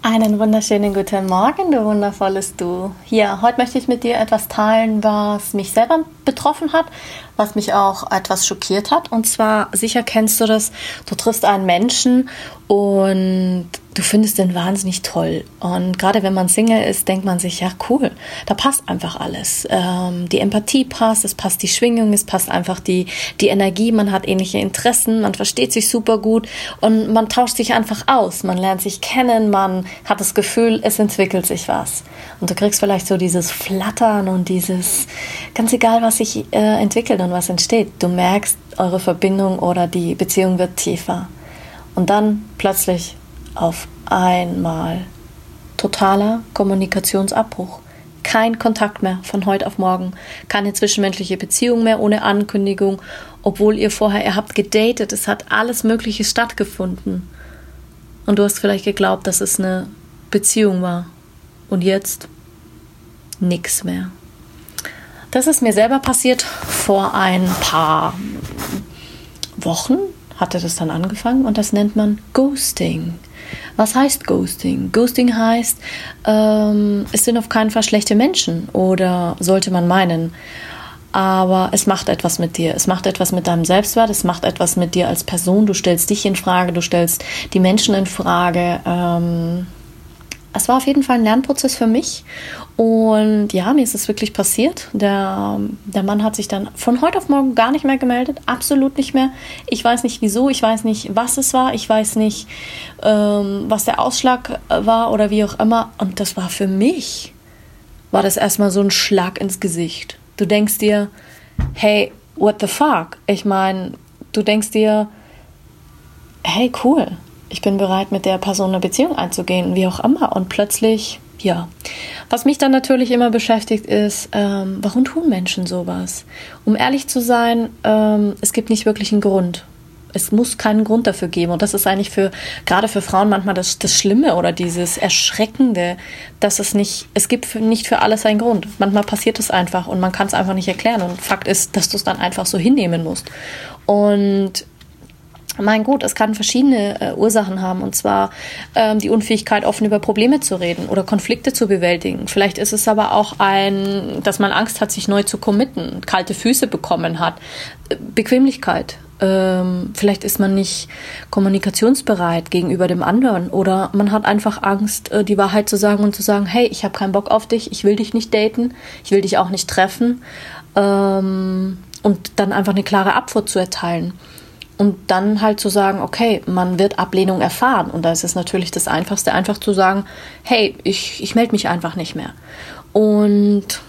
Einen wunderschönen guten Morgen, du wundervolles Du. Hier, heute möchte ich mit dir etwas teilen, was mich selber betroffen hat, was mich auch etwas schockiert hat. Und zwar, sicher kennst du das, du triffst einen Menschen und du findest den wahnsinnig toll. Und gerade wenn man Single ist, denkt man sich, ja cool, da passt einfach alles. Ähm, die Empathie passt, es passt die Schwingung, es passt einfach die, die Energie, man hat ähnliche Interessen, man versteht sich super gut und man tauscht sich einfach aus, man lernt sich kennen, man hat das Gefühl, es entwickelt sich was. Und du kriegst vielleicht so dieses Flattern und dieses, ganz egal, was sich äh, entwickelt und was entsteht, du merkst, eure Verbindung oder die Beziehung wird tiefer. Und dann plötzlich auf einmal totaler Kommunikationsabbruch. Kein Kontakt mehr von heute auf morgen, keine zwischenmenschliche Beziehung mehr ohne Ankündigung, obwohl ihr vorher, ihr habt gedatet, es hat alles Mögliche stattgefunden. Und du hast vielleicht geglaubt, dass es eine Beziehung war. Und jetzt nichts mehr. Das ist mir selber passiert vor ein paar Wochen, hatte das dann angefangen und das nennt man Ghosting. Was heißt Ghosting? Ghosting heißt, ähm, es sind auf keinen Fall schlechte Menschen oder sollte man meinen. Aber es macht etwas mit dir. Es macht etwas mit deinem Selbstwert. Es macht etwas mit dir als Person. Du stellst dich in Frage. Du stellst die Menschen in Frage. Ähm, es war auf jeden Fall ein Lernprozess für mich. Und ja, mir ist es wirklich passiert. Der, der Mann hat sich dann von heute auf morgen gar nicht mehr gemeldet. Absolut nicht mehr. Ich weiß nicht wieso. Ich weiß nicht, was es war. Ich weiß nicht, ähm, was der Ausschlag war oder wie auch immer. Und das war für mich, war das erstmal so ein Schlag ins Gesicht. Du denkst dir, hey, what the fuck? Ich meine, du denkst dir, hey, cool ich bin bereit, mit der Person eine Beziehung einzugehen, wie auch immer. Und plötzlich, ja. Was mich dann natürlich immer beschäftigt, ist, ähm, warum tun Menschen sowas? Um ehrlich zu sein, ähm, es gibt nicht wirklich einen Grund. Es muss keinen Grund dafür geben. Und das ist eigentlich für, gerade für Frauen manchmal das, das Schlimme oder dieses Erschreckende, dass es nicht, es gibt für, nicht für alles einen Grund. Manchmal passiert es einfach und man kann es einfach nicht erklären. Und Fakt ist, dass du es dann einfach so hinnehmen musst. Und mein Gott, es kann verschiedene äh, Ursachen haben, und zwar ähm, die Unfähigkeit, offen über Probleme zu reden oder Konflikte zu bewältigen. Vielleicht ist es aber auch ein, dass man Angst hat, sich neu zu committen, kalte Füße bekommen hat, Bequemlichkeit. Ähm, vielleicht ist man nicht kommunikationsbereit gegenüber dem anderen oder man hat einfach Angst, äh, die Wahrheit zu sagen und zu sagen, hey, ich habe keinen Bock auf dich, ich will dich nicht daten, ich will dich auch nicht treffen ähm, und dann einfach eine klare Abfuhr zu erteilen. Und dann halt zu sagen, okay, man wird Ablehnung erfahren. Und da ist es natürlich das Einfachste, einfach zu sagen, hey, ich, ich melde mich einfach nicht mehr. Und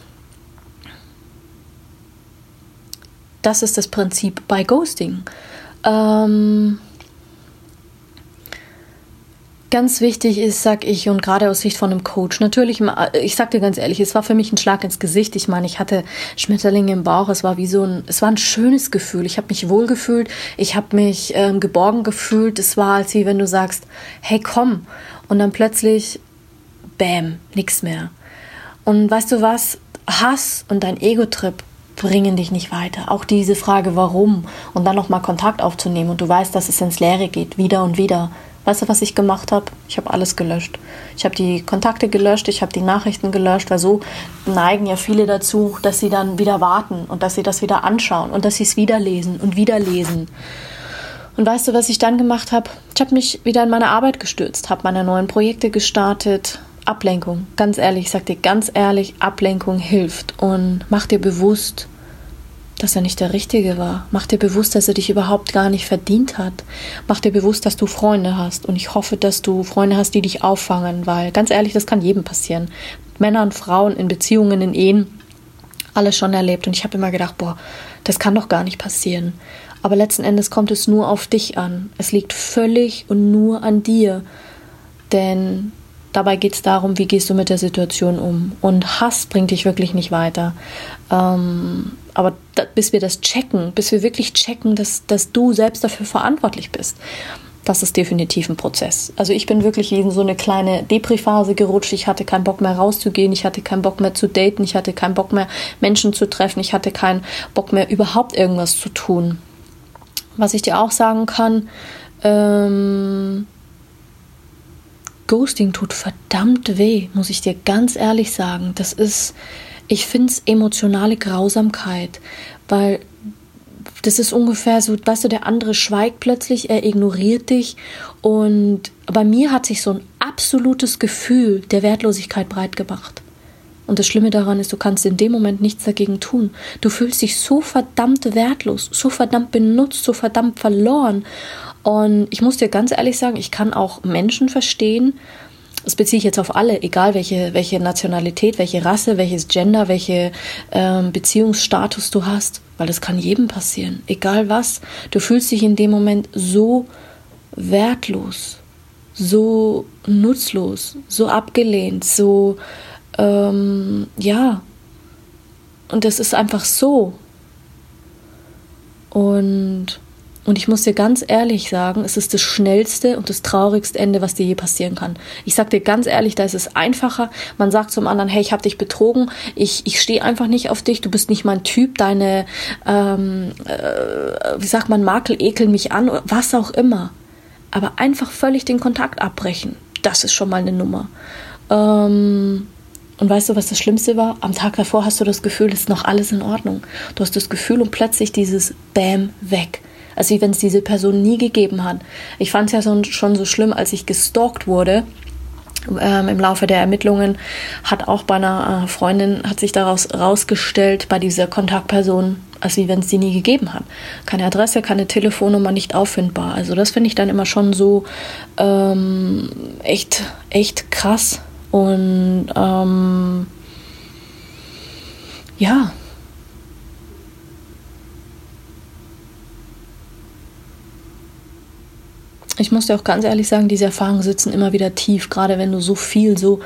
das ist das Prinzip bei Ghosting. Ähm, Ganz wichtig ist, sag ich, und gerade aus Sicht von einem Coach, natürlich, ich sag dir ganz ehrlich, es war für mich ein Schlag ins Gesicht. Ich meine, ich hatte Schmetterlinge im Bauch, es war wie so ein, es war ein schönes Gefühl. Ich habe mich wohl gefühlt, ich habe mich ähm, geborgen gefühlt. Es war, als wie wenn du sagst, hey, komm. Und dann plötzlich, bam, nix mehr. Und weißt du was? Hass und dein Ego-Trip bringen dich nicht weiter. Auch diese Frage, warum, und dann nochmal Kontakt aufzunehmen und du weißt, dass es ins Leere geht, wieder und wieder Weißt du, was ich gemacht habe? Ich habe alles gelöscht. Ich habe die Kontakte gelöscht, ich habe die Nachrichten gelöscht, weil so neigen ja viele dazu, dass sie dann wieder warten und dass sie das wieder anschauen und dass sie es wieder lesen und wieder lesen. Und weißt du, was ich dann gemacht habe? Ich habe mich wieder in meine Arbeit gestürzt, habe meine neuen Projekte gestartet. Ablenkung, ganz ehrlich, ich sag dir ganz ehrlich, Ablenkung hilft und mach dir bewusst, dass er nicht der Richtige war. Mach dir bewusst, dass er dich überhaupt gar nicht verdient hat. Mach dir bewusst, dass du Freunde hast. Und ich hoffe, dass du Freunde hast, die dich auffangen, weil ganz ehrlich, das kann jedem passieren. Männer und Frauen in Beziehungen, in Ehen, alles schon erlebt. Und ich habe immer gedacht, boah, das kann doch gar nicht passieren. Aber letzten Endes kommt es nur auf dich an. Es liegt völlig und nur an dir. Denn Dabei geht es darum, wie gehst du mit der Situation um. Und Hass bringt dich wirklich nicht weiter. Ähm, aber da, bis wir das checken, bis wir wirklich checken, dass, dass du selbst dafür verantwortlich bist, das ist definitiv ein Prozess. Also ich bin wirklich in so eine kleine Depri-Phase gerutscht. Ich hatte keinen Bock mehr rauszugehen, ich hatte keinen Bock mehr zu daten, ich hatte keinen Bock mehr Menschen zu treffen, ich hatte keinen Bock mehr überhaupt irgendwas zu tun. Was ich dir auch sagen kann, ähm, Ghosting tut verdammt weh, muss ich dir ganz ehrlich sagen. Das ist, ich finde es emotionale Grausamkeit, weil das ist ungefähr so, weißt du, der andere schweigt plötzlich, er ignoriert dich und bei mir hat sich so ein absolutes Gefühl der Wertlosigkeit breit gemacht. Und das Schlimme daran ist, du kannst in dem Moment nichts dagegen tun. Du fühlst dich so verdammt wertlos, so verdammt benutzt, so verdammt verloren. Und ich muss dir ganz ehrlich sagen, ich kann auch Menschen verstehen, das beziehe ich jetzt auf alle, egal welche, welche Nationalität, welche Rasse, welches Gender, welche ähm, Beziehungsstatus du hast, weil das kann jedem passieren, egal was. Du fühlst dich in dem Moment so wertlos, so nutzlos, so abgelehnt, so, ähm, ja. Und das ist einfach so. Und und ich muss dir ganz ehrlich sagen, es ist das schnellste und das traurigste Ende, was dir je passieren kann. Ich sag dir ganz ehrlich, da ist es einfacher. Man sagt zum anderen, hey, ich habe dich betrogen, ich, ich stehe einfach nicht auf dich, du bist nicht mein Typ, deine, ähm, äh, wie sagt man, Makel ekeln mich an, was auch immer. Aber einfach völlig den Kontakt abbrechen, das ist schon mal eine Nummer. Ähm, und weißt du, was das Schlimmste war? Am Tag davor hast du das Gefühl, es ist noch alles in Ordnung. Du hast das Gefühl und plötzlich dieses Bam weg als wie wenn es diese Person nie gegeben hat. Ich fand es ja schon so schlimm, als ich gestalkt wurde. Ähm, Im Laufe der Ermittlungen hat auch bei einer äh, Freundin hat sich daraus rausgestellt bei dieser Kontaktperson, als wie wenn es sie nie gegeben hat. Keine Adresse, keine Telefonnummer, nicht auffindbar. Also das finde ich dann immer schon so ähm, echt, echt krass. Und ähm, ja, ich muss dir auch ganz ehrlich sagen, diese Erfahrungen sitzen immer wieder tief, gerade wenn du so viel so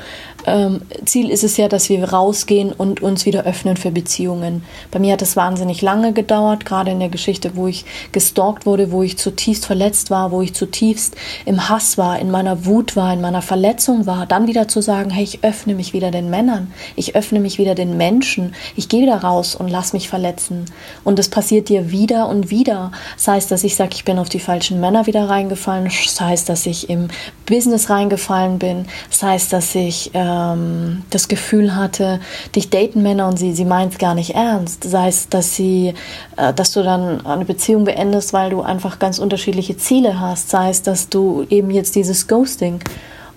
ähm, Ziel ist es ja, dass wir rausgehen und uns wieder öffnen für Beziehungen. Bei mir hat es wahnsinnig lange gedauert, gerade in der Geschichte, wo ich gestalkt wurde, wo ich zutiefst verletzt war, wo ich zutiefst im Hass war, in meiner Wut war, in meiner Verletzung war, dann wieder zu sagen, hey, ich öffne mich wieder den Männern, ich öffne mich wieder den Menschen, ich gehe wieder raus und lass mich verletzen. Und es passiert dir wieder und wieder. Das heißt, dass ich sage, ich bin auf die falschen Männer wieder reingefallen, das heißt, dass ich im Business reingefallen bin, das heißt, dass ich äh, ähm, das Gefühl hatte, dich daten Männer und sie, sie meint es gar nicht ernst. Sei es, dass sie, äh, dass du dann eine Beziehung beendest, weil du einfach ganz unterschiedliche Ziele hast. Sei es, dass du eben jetzt dieses Ghosting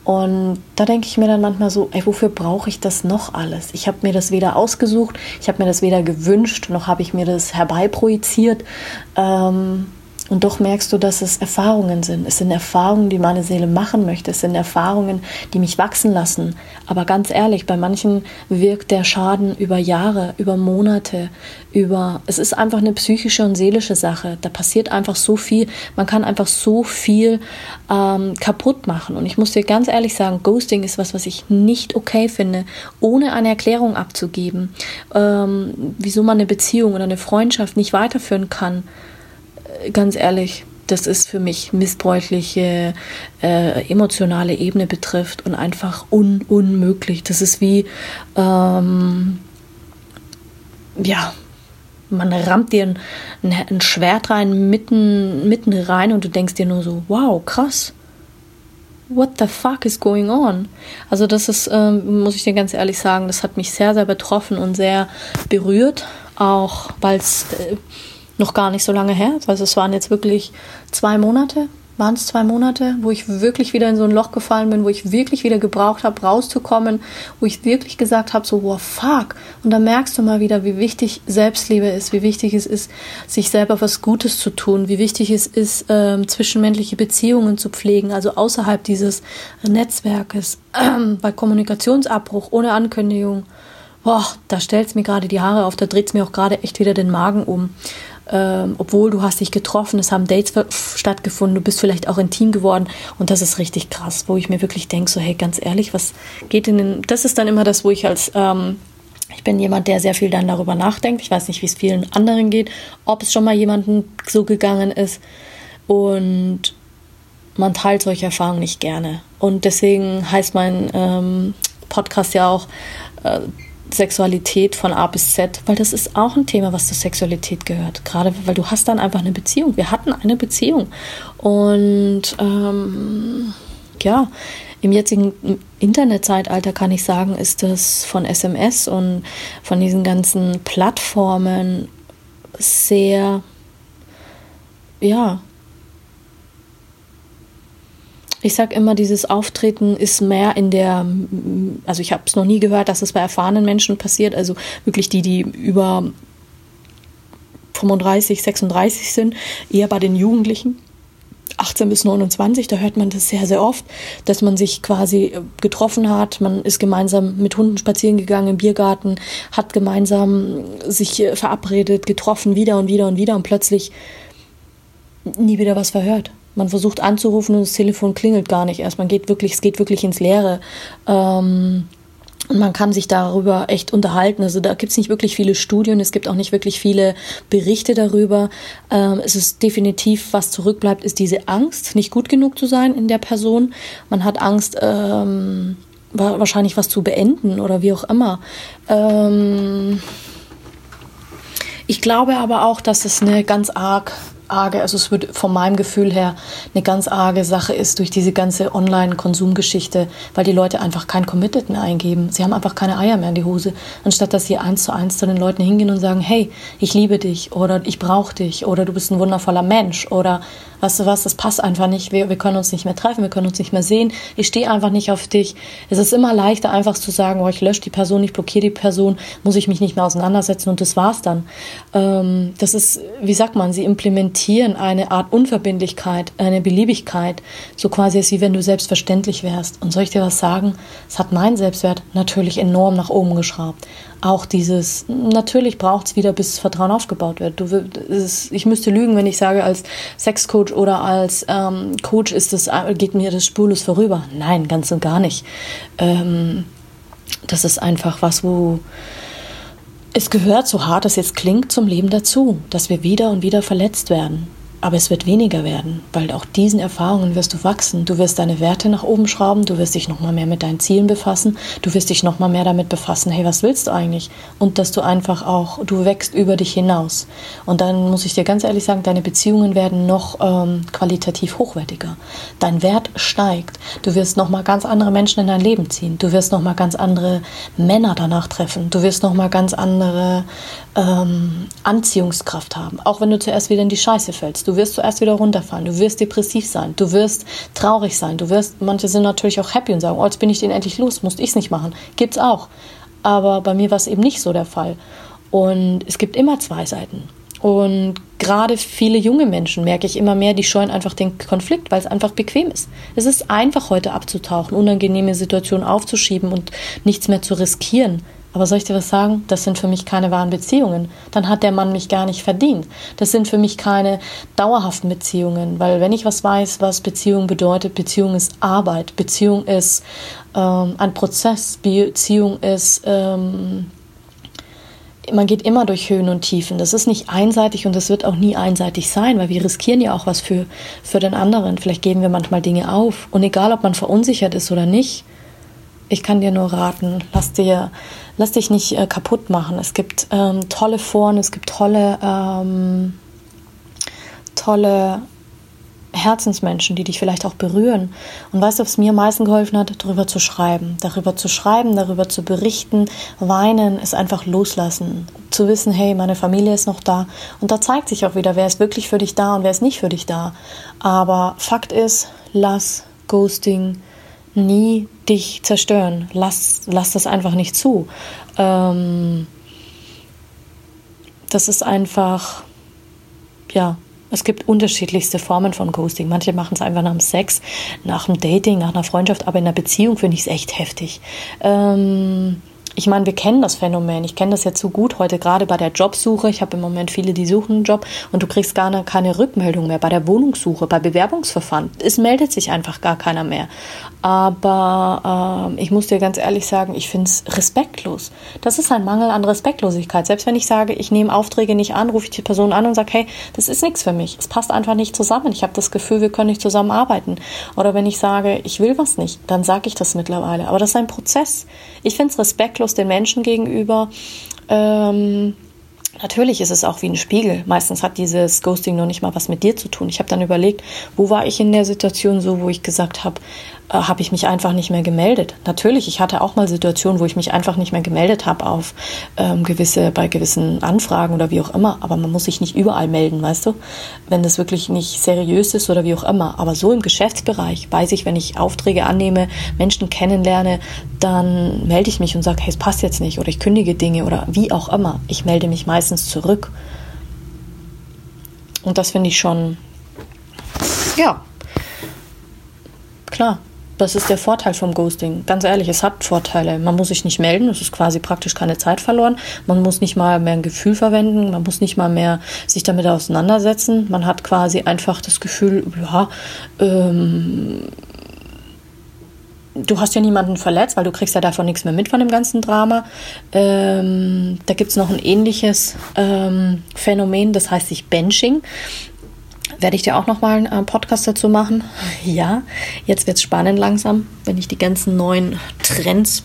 und da denke ich mir dann manchmal so, ey, wofür brauche ich das noch alles? Ich habe mir das weder ausgesucht, ich habe mir das weder gewünscht, noch habe ich mir das herbeiprojiziert. Ähm, und doch merkst du, dass es Erfahrungen sind. Es sind Erfahrungen, die meine Seele machen möchte. Es sind Erfahrungen, die mich wachsen lassen. Aber ganz ehrlich, bei manchen wirkt der Schaden über Jahre, über Monate, über. Es ist einfach eine psychische und seelische Sache. Da passiert einfach so viel. Man kann einfach so viel ähm, kaputt machen. Und ich muss dir ganz ehrlich sagen, Ghosting ist was, was ich nicht okay finde, ohne eine Erklärung abzugeben, ähm, wieso man eine Beziehung oder eine Freundschaft nicht weiterführen kann ganz ehrlich, das ist für mich missbräuchliche äh, emotionale Ebene betrifft und einfach un unmöglich. Das ist wie, ähm, ja, man rammt dir ein, ein, Schwert rein, mitten, mitten rein und du denkst dir nur so, wow, krass. What the fuck is going on? Also das ist, ähm, muss ich dir ganz ehrlich sagen, das hat mich sehr, sehr betroffen und sehr berührt, auch weil es äh, noch gar nicht so lange her. Also es waren jetzt wirklich zwei Monate, waren es zwei Monate, wo ich wirklich wieder in so ein Loch gefallen bin, wo ich wirklich wieder gebraucht habe, rauszukommen, wo ich wirklich gesagt habe, so, wow, fuck. Und da merkst du mal wieder, wie wichtig Selbstliebe ist, wie wichtig es ist, sich selber was Gutes zu tun, wie wichtig es ist, ähm, zwischenmenschliche Beziehungen zu pflegen, also außerhalb dieses Netzwerkes, bei Kommunikationsabbruch ohne Ankündigung. Boah, da stellt es mir gerade die Haare auf, da dreht es mir auch gerade echt wieder den Magen um. ähm, obwohl du hast dich getroffen, es haben Dates stattgefunden, du bist vielleicht auch intim geworden und das ist richtig krass, wo ich mir wirklich denke, so hey, ganz ehrlich, was geht in das ist dann immer das, wo ich als, ähm, ich bin jemand, der sehr viel dann darüber nachdenkt, ich weiß nicht, wie es vielen anderen geht, ob es schon mal jemandem so gegangen ist und man teilt solche Erfahrungen nicht gerne. Und deswegen heißt mein ähm, Podcast ja auch äh, Sexualität von A bis Z, weil das ist auch ein Thema, was zur Sexualität gehört. Gerade weil du hast dann einfach eine Beziehung. Wir hatten eine Beziehung. Und ähm, ja, im jetzigen Internetzeitalter kann ich sagen, ist das von SMS und von diesen ganzen Plattformen sehr, ja, ich sage immer, dieses Auftreten ist mehr in der, also ich habe es noch nie gehört, dass es bei erfahrenen Menschen passiert, also wirklich die, die über 35, 36 sind, eher bei den Jugendlichen. 18 bis 29, da hört man das sehr, sehr oft, dass man sich quasi getroffen hat, man ist gemeinsam mit Hunden spazieren gegangen im Biergarten, hat gemeinsam sich verabredet, getroffen, wieder und wieder und wieder und plötzlich nie wieder was verhört. Man versucht anzurufen und das Telefon klingelt gar nicht erst. Man geht wirklich, es geht wirklich ins Leere. Ähm, und man kann sich darüber echt unterhalten. Also da gibt es nicht wirklich viele Studien, es gibt auch nicht wirklich viele Berichte darüber. Ähm, es ist definitiv, was zurückbleibt, ist diese Angst, nicht gut genug zu sein in der Person. Man hat Angst, ähm, wahrscheinlich was zu beenden oder wie auch immer. Ähm, ich glaube aber auch, dass es eine ganz arg arge, also es wird von meinem Gefühl her eine ganz arge Sache ist durch diese ganze Online-Konsumgeschichte, weil die Leute einfach kein Committed mehr eingeben. Sie haben einfach keine Eier mehr in die Hose, anstatt dass sie eins zu eins zu den Leuten hingehen und sagen, hey, ich liebe dich oder ich brauche dich oder du bist ein wundervoller Mensch oder weißt du was, das passt einfach nicht, wir, wir können uns nicht mehr treffen, wir können uns nicht mehr sehen, ich stehe einfach nicht auf dich. Es ist immer leichter, einfach zu sagen, oh, ich lösche die Person, ich blockiere die Person, muss ich mich nicht mehr auseinandersetzen und das war's dann. Ähm, das ist, wie sagt man, sie implementieren eine Art Unverbindlichkeit, eine Beliebigkeit, so quasi als wie wenn du selbstverständlich wärst. Und soll ich dir was sagen? Es hat meinen Selbstwert natürlich enorm nach oben geschraubt auch dieses, natürlich braucht es wieder, bis Vertrauen aufgebaut wird. Du, ist, ich müsste lügen, wenn ich sage, als Sexcoach oder als ähm, Coach ist das, geht mir das spurlos vorüber. Nein, ganz und gar nicht. Ähm, das ist einfach was, wo es gehört, so hart es jetzt klingt, zum Leben dazu, dass wir wieder und wieder verletzt werden. Aber es wird weniger werden, weil auch diesen Erfahrungen wirst du wachsen. Du wirst deine Werte nach oben schrauben, du wirst dich nochmal mehr mit deinen Zielen befassen, du wirst dich nochmal mehr damit befassen, hey, was willst du eigentlich? Und dass du einfach auch, du wächst über dich hinaus. Und dann muss ich dir ganz ehrlich sagen, deine Beziehungen werden noch ähm, qualitativ hochwertiger. Dein Wert steigt. Du wirst nochmal ganz andere Menschen in dein Leben ziehen. Du wirst nochmal ganz andere Männer danach treffen. Du wirst nochmal ganz andere ähm, Anziehungskraft haben. Auch wenn du zuerst wieder in die Scheiße fällst. Du wirst zuerst wieder runterfallen. Du wirst depressiv sein. Du wirst traurig sein. Du wirst, manche sind natürlich auch happy und sagen, oh, jetzt bin ich den endlich los, musste ich es nicht machen. Gibt's auch. Aber bei mir war es eben nicht so der Fall. Und es gibt immer zwei Seiten. Und gerade viele junge Menschen merke ich immer mehr, die scheuen einfach den Konflikt, weil es einfach bequem ist. Es ist einfach heute abzutauchen, unangenehme Situationen aufzuschieben und nichts mehr zu riskieren. Aber soll ich dir was sagen? Das sind für mich keine wahren Beziehungen. Dann hat der Mann mich gar nicht verdient. Das sind für mich keine dauerhaften Beziehungen, weil wenn ich was weiß, was Beziehung bedeutet, Beziehung ist Arbeit, Beziehung ist ähm, ein Prozess, Beziehung ist ähm, man geht immer durch Höhen und Tiefen. Das ist nicht einseitig und das wird auch nie einseitig sein, weil wir riskieren ja auch was für, für den anderen. Vielleicht geben wir manchmal Dinge auf. Und egal, ob man verunsichert ist oder nicht, ich kann dir nur raten, lass dir lass dich nicht äh, kaputt machen. Es gibt ähm, tolle Foren, es gibt tolle, ähm, tolle Herzensmenschen, die dich vielleicht auch berühren. Und weißt du, was mir am meisten geholfen hat? Darüber zu schreiben. Darüber zu schreiben, darüber zu berichten. Weinen ist einfach loslassen. Zu wissen, hey, meine Familie ist noch da. Und da zeigt sich auch wieder, wer ist wirklich für dich da und wer ist nicht für dich da. Aber Fakt ist, lass Ghosting nie dich zerstören. Lass, lass das einfach nicht zu. Ähm, das ist einfach, ja, es gibt unterschiedlichste Formen von Ghosting. Manche machen es einfach nach dem Sex, nach dem Dating, nach einer Freundschaft, aber in einer Beziehung finde ich es echt heftig. Ähm, ich meine, wir kennen das Phänomen. Ich kenne das jetzt so gut heute gerade bei der Jobsuche. Ich habe im Moment viele, die suchen einen Job und du kriegst gar keine Rückmeldung mehr bei der Wohnungssuche, bei Bewerbungsverfahren. Es meldet sich einfach gar keiner mehr. Aber äh, ich muss dir ganz ehrlich sagen, ich finde es respektlos. Das ist ein Mangel an Respektlosigkeit. Selbst wenn ich sage, ich nehme Aufträge nicht an, rufe ich die Person an und sage, hey, das ist nichts für mich. Es passt einfach nicht zusammen. Ich habe das Gefühl, wir können nicht zusammenarbeiten. Oder wenn ich sage, ich will was nicht, dann sage ich das mittlerweile. Aber das ist ein Prozess. Ich finde es respektlos den Menschen gegenüber. Ähm, Natürlich ist es auch wie ein Spiegel. Meistens hat dieses Ghosting noch nicht mal was mit dir zu tun. Ich habe dann überlegt, wo war ich in der Situation so, wo ich gesagt habe, habe ich mich einfach nicht mehr gemeldet. Natürlich, ich hatte auch mal Situationen, wo ich mich einfach nicht mehr gemeldet habe auf ähm, gewisse, bei gewissen Anfragen oder wie auch immer. Aber man muss sich nicht überall melden, weißt du? Wenn das wirklich nicht seriös ist oder wie auch immer. Aber so im Geschäftsbereich weiß ich, wenn ich Aufträge annehme, Menschen kennenlerne, dann melde ich mich und sage, hey, es passt jetzt nicht oder ich kündige Dinge oder wie auch immer. Ich melde mich meistens zurück. Und das finde ich schon, ja, klar. Das ist der Vorteil vom Ghosting. Ganz ehrlich, es hat Vorteile. Man muss sich nicht melden, es ist quasi praktisch keine Zeit verloren. Man muss nicht mal mehr ein Gefühl verwenden, man muss nicht mal mehr sich damit auseinandersetzen. Man hat quasi einfach das Gefühl, ja, ähm, du hast ja niemanden verletzt, weil du kriegst ja davon nichts mehr mit von dem ganzen Drama. Ähm, da gibt es noch ein ähnliches ähm, Phänomen, das heißt sich Benching werde ich dir auch noch mal einen äh, Podcast dazu machen. Ja, jetzt wird es spannend langsam, wenn ich die ganzen neuen Trends,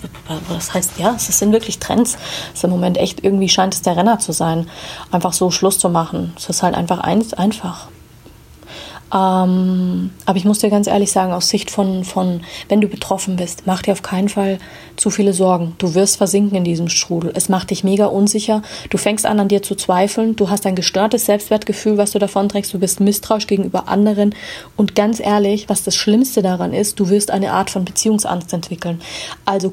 was heißt ja, es sind wirklich Trends. Es ist im Moment echt irgendwie scheint es der Renner zu sein, einfach so Schluss zu machen. Es ist halt einfach ein, einfach. Ähm, aber ich muss dir ganz ehrlich sagen, aus Sicht von, von, wenn du betroffen bist, mach dir auf keinen Fall zu viele Sorgen. Du wirst versinken in diesem Strudel. Es macht dich mega unsicher. Du fängst an, an dir zu zweifeln. Du hast ein gestörtes Selbstwertgefühl, was du davon trägst. Du bist misstrauisch gegenüber anderen. Und ganz ehrlich, was das Schlimmste daran ist, du wirst eine Art von Beziehungsangst entwickeln. Also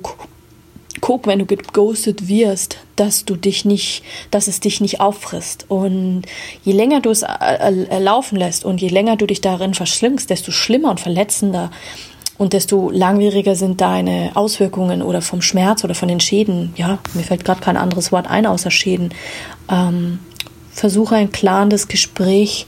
guck, wenn du geghostet wirst, dass du dich nicht, dass es dich nicht auffrisst. Und je länger du es äh, äh, laufen lässt und je länger du dich darin verschlingst, desto schlimmer und verletzender und desto langwieriger sind deine Auswirkungen oder vom Schmerz oder von den Schäden. Ja, mir fällt gerade kein anderes Wort ein außer Schäden. Ähm, versuche ein klarendes Gespräch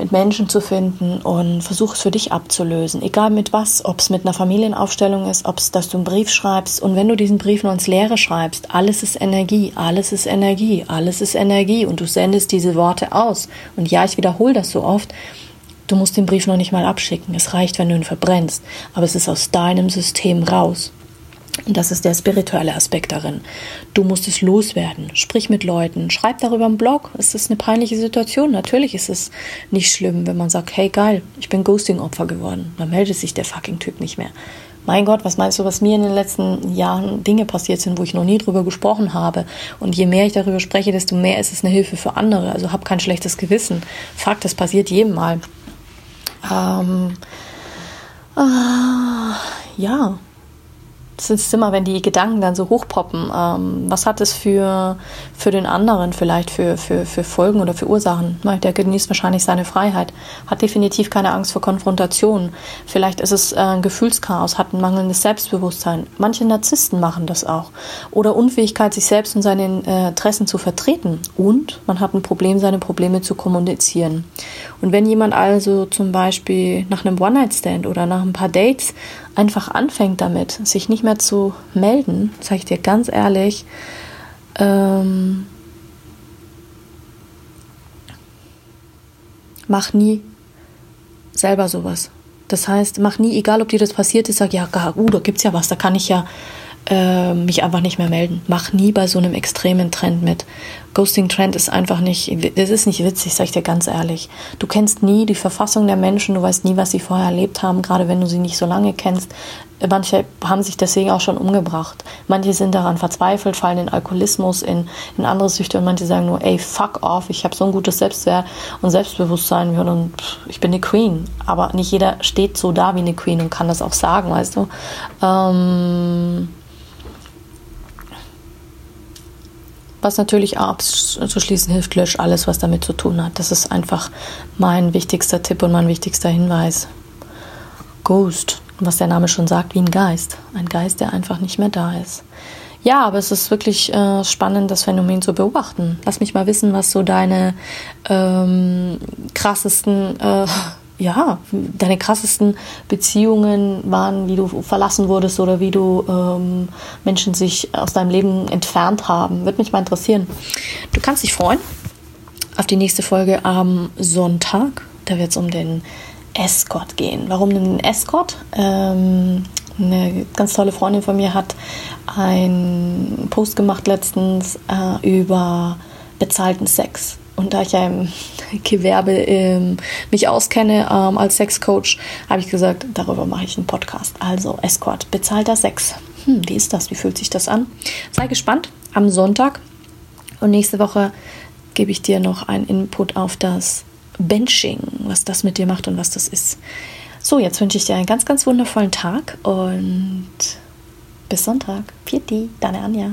mit Menschen zu finden und versuch es für dich abzulösen. Egal mit was, ob es mit einer Familienaufstellung ist, ob es, dass du einen Brief schreibst und wenn du diesen Brief nur ins Leere schreibst, alles ist Energie, alles ist Energie, alles ist Energie und du sendest diese Worte aus. Und ja, ich wiederhole das so oft. Du musst den Brief noch nicht mal abschicken. Es reicht, wenn du ihn verbrennst. Aber es ist aus deinem System raus. Das ist der spirituelle Aspekt darin. Du musst es loswerden. Sprich mit Leuten. Schreib darüber im Blog. Es ist eine peinliche Situation. Natürlich ist es nicht schlimm, wenn man sagt, hey geil, ich bin Ghosting-Opfer geworden. Dann meldet sich der fucking Typ nicht mehr. Mein Gott, was meinst du, was mir in den letzten Jahren Dinge passiert sind, wo ich noch nie drüber gesprochen habe? Und je mehr ich darüber spreche, desto mehr ist es eine Hilfe für andere. Also hab kein schlechtes Gewissen. Fakt, das passiert jedem mal. Ähm, äh, ja, das ist immer, wenn die Gedanken dann so hochpoppen. Ähm, was hat es für, für den anderen vielleicht für, für, für Folgen oder für Ursachen? Der genießt wahrscheinlich seine Freiheit, hat definitiv keine Angst vor Konfrontation. Vielleicht ist es äh, ein Gefühlschaos, hat ein mangelndes Selbstbewusstsein. Manche Narzissten machen das auch. Oder Unfähigkeit, sich selbst und seine äh, Interessen zu vertreten. Und man hat ein Problem, seine Probleme zu kommunizieren. Und wenn jemand also zum Beispiel nach einem One-Night-Stand oder nach ein paar Dates einfach anfängt damit, sich nicht mehr zu melden, sage ich dir ganz ehrlich, ähm, mach nie selber sowas. Das heißt, mach nie, egal ob dir das passiert ist, sag ja, uh, da gibt's ja was, da kann ich ja äh, mich einfach nicht mehr melden. Mach nie bei so einem extremen Trend mit. Ghosting-Trend ist einfach nicht, das ist nicht witzig, sag ich dir ganz ehrlich. Du kennst nie die Verfassung der Menschen, du weißt nie, was sie vorher erlebt haben, gerade wenn du sie nicht so lange kennst. Manche haben sich deswegen auch schon umgebracht. Manche sind daran verzweifelt, fallen in Alkoholismus, in, in andere Süchte und manche sagen nur, ey, fuck off, ich habe so ein gutes Selbstwert und Selbstbewusstsein und ich bin eine Queen. Aber nicht jeder steht so da wie eine Queen und kann das auch sagen, weißt du. Ähm Was natürlich abzuschließen hilft, lösch alles, was damit zu tun hat. Das ist einfach mein wichtigster Tipp und mein wichtigster Hinweis. Ghost. was der Name schon sagt, wie ein Geist. Ein Geist, der einfach nicht mehr da ist. Ja, aber es ist wirklich äh, spannend, das Phänomen zu beobachten. Lass mich mal wissen, was so deine ähm, krassesten, äh, ja, deine krassesten Beziehungen waren, wie du verlassen wurdest oder wie du ähm, Menschen sich aus deinem Leben entfernt haben. Würde mich mal interessieren. Du kannst dich freuen auf die nächste Folge am Sonntag. Da wird es um den Escort gehen. Warum denn den Escort? Ähm, eine ganz tolle Freundin von mir hat einen Post gemacht letztens äh, über bezahlten Sex. Und da ich ja im Gewerbe ähm, mich auskenne ähm, als Sexcoach, habe ich gesagt, darüber mache ich einen Podcast. Also Escort, bezahlter Sex. Hm, wie ist das? Wie fühlt sich das an? Sei gespannt am Sonntag. Und nächste Woche gebe ich dir noch einen Input auf das Benching, was das mit dir macht und was das ist. So, jetzt wünsche ich dir einen ganz, ganz wundervollen Tag und bis Sonntag. Pieti, deine Anja.